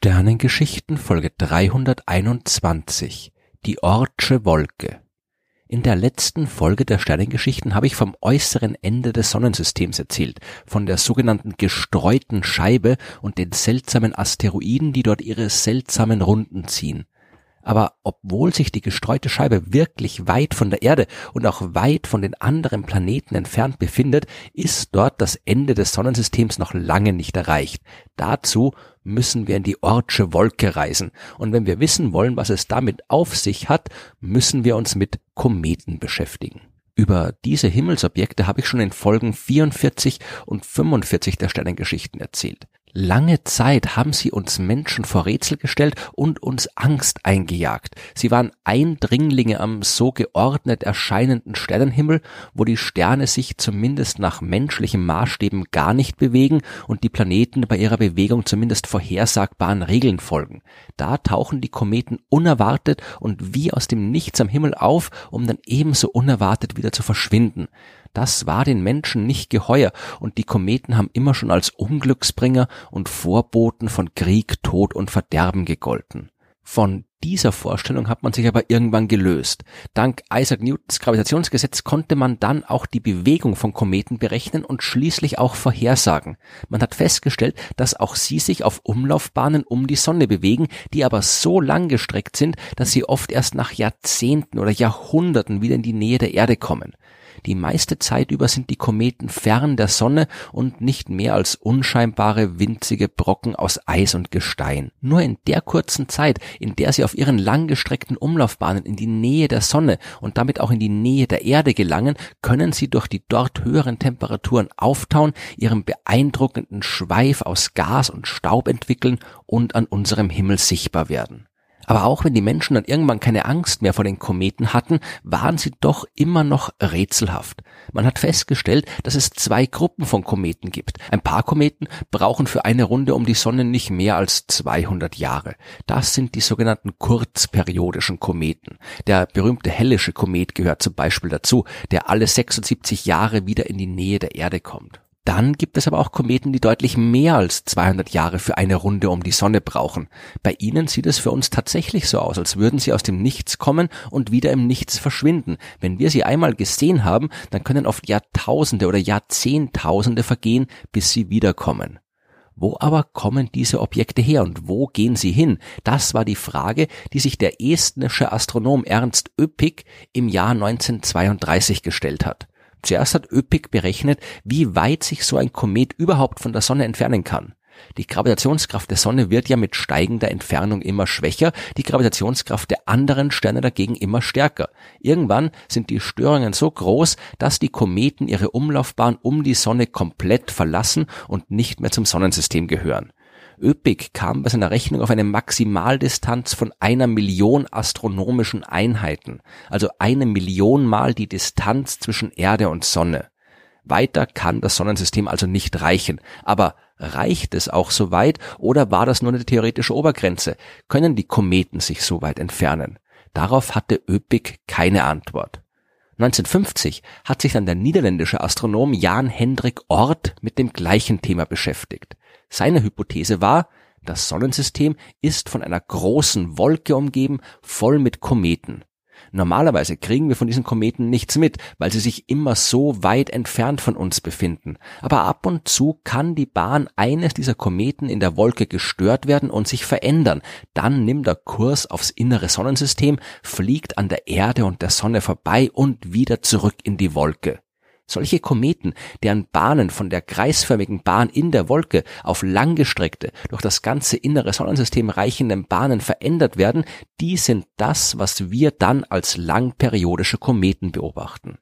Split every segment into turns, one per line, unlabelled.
Sternengeschichten Folge 321 Die Ortsche Wolke In der letzten Folge der Sternengeschichten habe ich vom äußeren Ende des Sonnensystems erzählt, von der sogenannten gestreuten Scheibe und den seltsamen Asteroiden, die dort ihre seltsamen Runden ziehen. Aber obwohl sich die gestreute Scheibe wirklich weit von der Erde und auch weit von den anderen Planeten entfernt befindet, ist dort das Ende des Sonnensystems noch lange nicht erreicht. Dazu müssen wir in die Ortsche Wolke reisen. Und wenn wir wissen wollen, was es damit auf sich hat, müssen wir uns mit Kometen beschäftigen. Über diese Himmelsobjekte habe ich schon in Folgen 44 und 45 der Sternengeschichten erzählt. Lange Zeit haben sie uns Menschen vor Rätsel gestellt und uns Angst eingejagt. Sie waren Eindringlinge am so geordnet erscheinenden Sternenhimmel, wo die Sterne sich zumindest nach menschlichen Maßstäben gar nicht bewegen und die Planeten bei ihrer Bewegung zumindest vorhersagbaren Regeln folgen. Da tauchen die Kometen unerwartet und wie aus dem Nichts am Himmel auf, um dann ebenso unerwartet wieder zu verschwinden. Das war den Menschen nicht geheuer, und die Kometen haben immer schon als Unglücksbringer und Vorboten von Krieg, Tod und Verderben gegolten. Von dieser Vorstellung hat man sich aber irgendwann gelöst. Dank Isaac Newtons Gravitationsgesetz konnte man dann auch die Bewegung von Kometen berechnen und schließlich auch vorhersagen. Man hat festgestellt, dass auch sie sich auf Umlaufbahnen um die Sonne bewegen, die aber so lang gestreckt sind, dass sie oft erst nach Jahrzehnten oder Jahrhunderten wieder in die Nähe der Erde kommen. Die meiste Zeit über sind die Kometen fern der Sonne und nicht mehr als unscheinbare winzige Brocken aus Eis und Gestein. Nur in der kurzen Zeit, in der sie auf ihren langgestreckten Umlaufbahnen in die Nähe der Sonne und damit auch in die Nähe der Erde gelangen, können sie durch die dort höheren Temperaturen auftauen, ihren beeindruckenden Schweif aus Gas und Staub entwickeln und an unserem Himmel sichtbar werden. Aber auch wenn die Menschen dann irgendwann keine Angst mehr vor den Kometen hatten, waren sie doch immer noch rätselhaft. Man hat festgestellt, dass es zwei Gruppen von Kometen gibt. Ein paar Kometen brauchen für eine Runde um die Sonne nicht mehr als 200 Jahre. Das sind die sogenannten kurzperiodischen Kometen. Der berühmte Hellische Komet gehört zum Beispiel dazu, der alle 76 Jahre wieder in die Nähe der Erde kommt. Dann gibt es aber auch Kometen, die deutlich mehr als 200 Jahre für eine Runde um die Sonne brauchen. Bei ihnen sieht es für uns tatsächlich so aus, als würden sie aus dem Nichts kommen und wieder im Nichts verschwinden. Wenn wir sie einmal gesehen haben, dann können oft Jahrtausende oder Jahrzehntausende vergehen, bis sie wiederkommen. Wo aber kommen diese Objekte her und wo gehen sie hin? Das war die Frage, die sich der estnische Astronom Ernst Öpik im Jahr 1932 gestellt hat. Zuerst hat Öpik berechnet, wie weit sich so ein Komet überhaupt von der Sonne entfernen kann. Die Gravitationskraft der Sonne wird ja mit steigender Entfernung immer schwächer, die Gravitationskraft der anderen Sterne dagegen immer stärker. Irgendwann sind die Störungen so groß, dass die Kometen ihre Umlaufbahn um die Sonne komplett verlassen und nicht mehr zum Sonnensystem gehören. Öpik kam bei seiner Rechnung auf eine Maximaldistanz von einer Million astronomischen Einheiten, also eine Million mal die Distanz zwischen Erde und Sonne. Weiter kann das Sonnensystem also nicht reichen. Aber reicht es auch so weit oder war das nur eine theoretische Obergrenze? Können die Kometen sich so weit entfernen? Darauf hatte Öpik keine Antwort. 1950 hat sich dann der niederländische Astronom Jan Hendrik Oort mit dem gleichen Thema beschäftigt. Seine Hypothese war, das Sonnensystem ist von einer großen Wolke umgeben, voll mit Kometen. Normalerweise kriegen wir von diesen Kometen nichts mit, weil sie sich immer so weit entfernt von uns befinden. Aber ab und zu kann die Bahn eines dieser Kometen in der Wolke gestört werden und sich verändern. Dann nimmt er Kurs aufs innere Sonnensystem, fliegt an der Erde und der Sonne vorbei und wieder zurück in die Wolke. Solche Kometen, deren Bahnen von der kreisförmigen Bahn in der Wolke auf langgestreckte, durch das ganze innere Sonnensystem reichenden Bahnen verändert werden, die sind das, was wir dann als langperiodische Kometen beobachten.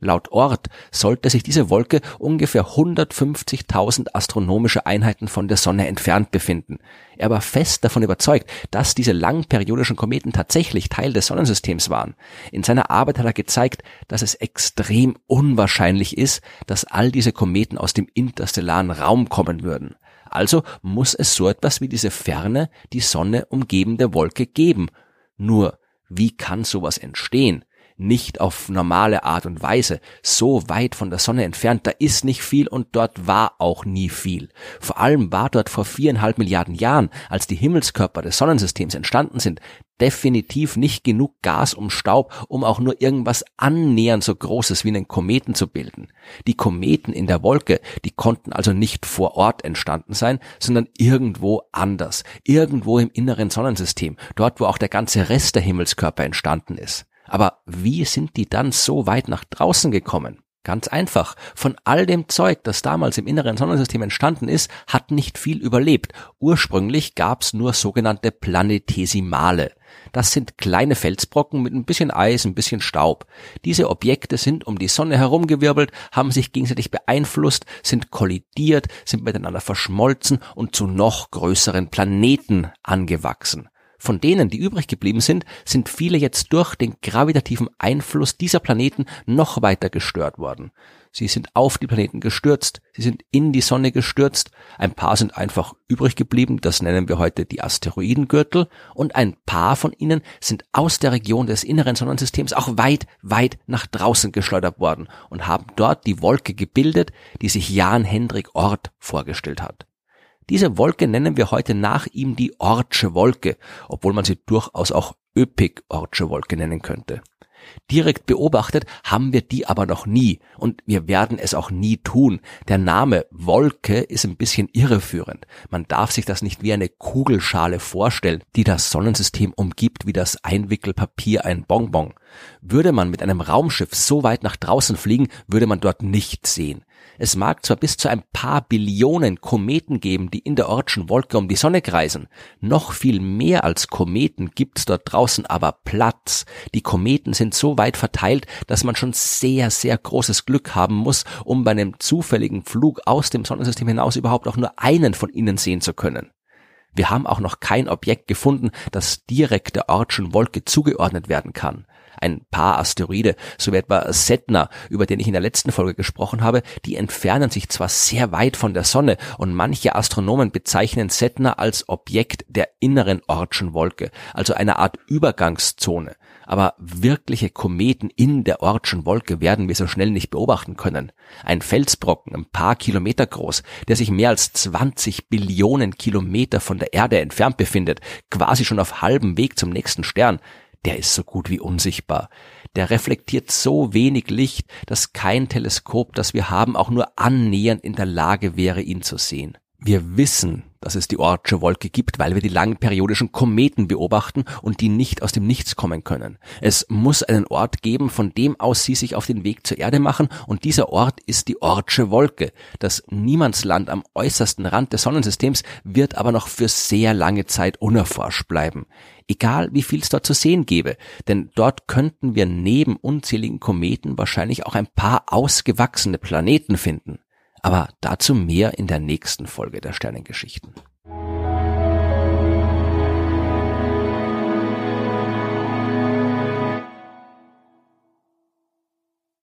Laut Ort sollte sich diese Wolke ungefähr 150.000 astronomische Einheiten von der Sonne entfernt befinden. Er war fest davon überzeugt, dass diese langperiodischen Kometen tatsächlich Teil des Sonnensystems waren. In seiner Arbeit hat er gezeigt, dass es extrem unwahrscheinlich ist, dass all diese Kometen aus dem interstellaren Raum kommen würden. Also muss es so etwas wie diese ferne, die Sonne umgebende Wolke geben. Nur, wie kann sowas entstehen? Nicht auf normale Art und Weise, so weit von der Sonne entfernt, da ist nicht viel und dort war auch nie viel. Vor allem war dort vor viereinhalb Milliarden Jahren, als die Himmelskörper des Sonnensystems entstanden sind, definitiv nicht genug Gas um Staub, um auch nur irgendwas annähernd so Großes wie einen Kometen zu bilden. Die Kometen in der Wolke, die konnten also nicht vor Ort entstanden sein, sondern irgendwo anders, irgendwo im inneren Sonnensystem, dort wo auch der ganze Rest der Himmelskörper entstanden ist. Aber wie sind die dann so weit nach draußen gekommen? Ganz einfach. Von all dem Zeug, das damals im inneren Sonnensystem entstanden ist, hat nicht viel überlebt. Ursprünglich gab's nur sogenannte Planetesimale. Das sind kleine Felsbrocken mit ein bisschen Eis, ein bisschen Staub. Diese Objekte sind um die Sonne herumgewirbelt, haben sich gegenseitig beeinflusst, sind kollidiert, sind miteinander verschmolzen und zu noch größeren Planeten angewachsen. Von denen, die übrig geblieben sind, sind viele jetzt durch den gravitativen Einfluss dieser Planeten noch weiter gestört worden. Sie sind auf die Planeten gestürzt, sie sind in die Sonne gestürzt, ein paar sind einfach übrig geblieben, das nennen wir heute die Asteroidengürtel, und ein paar von ihnen sind aus der Region des inneren Sonnensystems auch weit, weit nach draußen geschleudert worden und haben dort die Wolke gebildet, die sich Jan Hendrik Ort vorgestellt hat. Diese Wolke nennen wir heute nach ihm die Ortsche Wolke, obwohl man sie durchaus auch Öpik-Ortsche Wolke nennen könnte. Direkt beobachtet haben wir die aber noch nie und wir werden es auch nie tun. Der Name Wolke ist ein bisschen irreführend. Man darf sich das nicht wie eine Kugelschale vorstellen, die das Sonnensystem umgibt wie das Einwickelpapier ein Bonbon. Würde man mit einem Raumschiff so weit nach draußen fliegen, würde man dort nichts sehen. Es mag zwar bis zu ein paar Billionen Kometen geben, die in der Ortschen Wolke um die Sonne kreisen. Noch viel mehr als Kometen gibt's dort draußen aber Platz. Die Kometen sind so weit verteilt, dass man schon sehr, sehr großes Glück haben muss, um bei einem zufälligen Flug aus dem Sonnensystem hinaus überhaupt auch nur einen von ihnen sehen zu können. Wir haben auch noch kein Objekt gefunden, das direkt der Ortschen Wolke zugeordnet werden kann ein paar Asteroide, so wie etwa Setna, über den ich in der letzten Folge gesprochen habe, die entfernen sich zwar sehr weit von der Sonne und manche Astronomen bezeichnen Setna als Objekt der inneren Ortschen Wolke, also einer Art Übergangszone. Aber wirkliche Kometen in der Ortschen Wolke werden wir so schnell nicht beobachten können. Ein Felsbrocken, ein paar Kilometer groß, der sich mehr als 20 Billionen Kilometer von der Erde entfernt befindet, quasi schon auf halbem Weg zum nächsten Stern, der ist so gut wie unsichtbar. Der reflektiert so wenig Licht, dass kein Teleskop, das wir haben, auch nur annähernd in der Lage wäre, ihn zu sehen. Wir wissen, dass es die Ortsche Wolke gibt, weil wir die langen periodischen Kometen beobachten und die nicht aus dem Nichts kommen können. Es muss einen Ort geben, von dem aus sie sich auf den Weg zur Erde machen und dieser Ort ist die Ortsche Wolke. Das Niemandsland am äußersten Rand des Sonnensystems wird aber noch für sehr lange Zeit unerforscht bleiben. Egal wie viel es dort zu sehen gäbe, denn dort könnten wir neben unzähligen Kometen wahrscheinlich auch ein paar ausgewachsene Planeten finden. Aber dazu mehr in der nächsten Folge der Sternengeschichten.